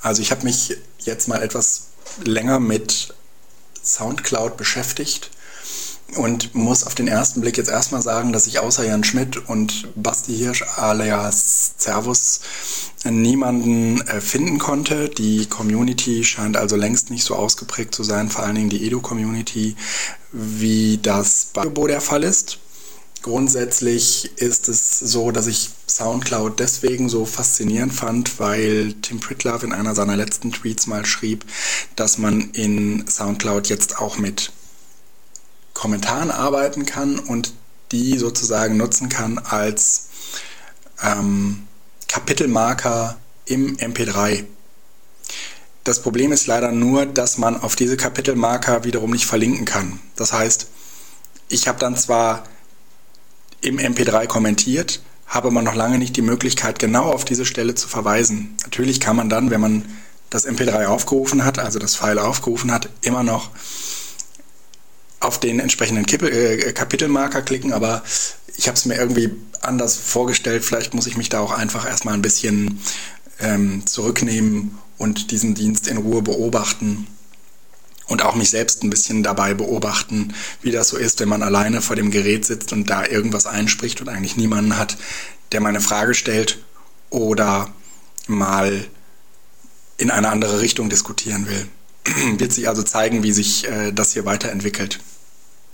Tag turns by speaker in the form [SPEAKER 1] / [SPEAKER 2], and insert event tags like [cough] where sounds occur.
[SPEAKER 1] Also ich habe mich jetzt mal etwas länger mit SoundCloud beschäftigt und muss auf den ersten Blick jetzt erstmal sagen, dass ich außer Jan Schmidt und Basti Hirsch alias Servus niemanden äh, finden konnte. Die Community scheint also längst nicht so ausgeprägt zu sein, vor allen Dingen die Edu-Community, wie das bei Bo der Fall ist. Grundsätzlich ist es so, dass ich SoundCloud deswegen so faszinierend fand, weil Tim Pritlove in einer seiner letzten Tweets mal schrieb, dass man in SoundCloud jetzt auch mit Kommentaren arbeiten kann und die sozusagen nutzen kann als ähm, Kapitelmarker im MP3. Das Problem ist leider nur, dass man auf diese Kapitelmarker wiederum nicht verlinken kann. Das heißt, ich habe dann zwar im MP3 kommentiert, habe aber noch lange nicht die Möglichkeit, genau auf diese Stelle zu verweisen. Natürlich kann man dann, wenn man das MP3 aufgerufen hat, also das File aufgerufen hat, immer noch auf den entsprechenden Kippe, äh, Kapitelmarker klicken, aber ich habe es mir irgendwie anders vorgestellt. Vielleicht muss ich mich da auch einfach erstmal ein bisschen ähm, zurücknehmen und diesen Dienst in Ruhe beobachten und auch mich selbst ein bisschen dabei beobachten, wie das so ist, wenn man alleine vor dem Gerät sitzt und da irgendwas einspricht und eigentlich niemanden hat, der mal eine Frage stellt oder mal in eine andere Richtung diskutieren will. [clears throat] Wird sich also zeigen, wie sich äh, das hier weiterentwickelt.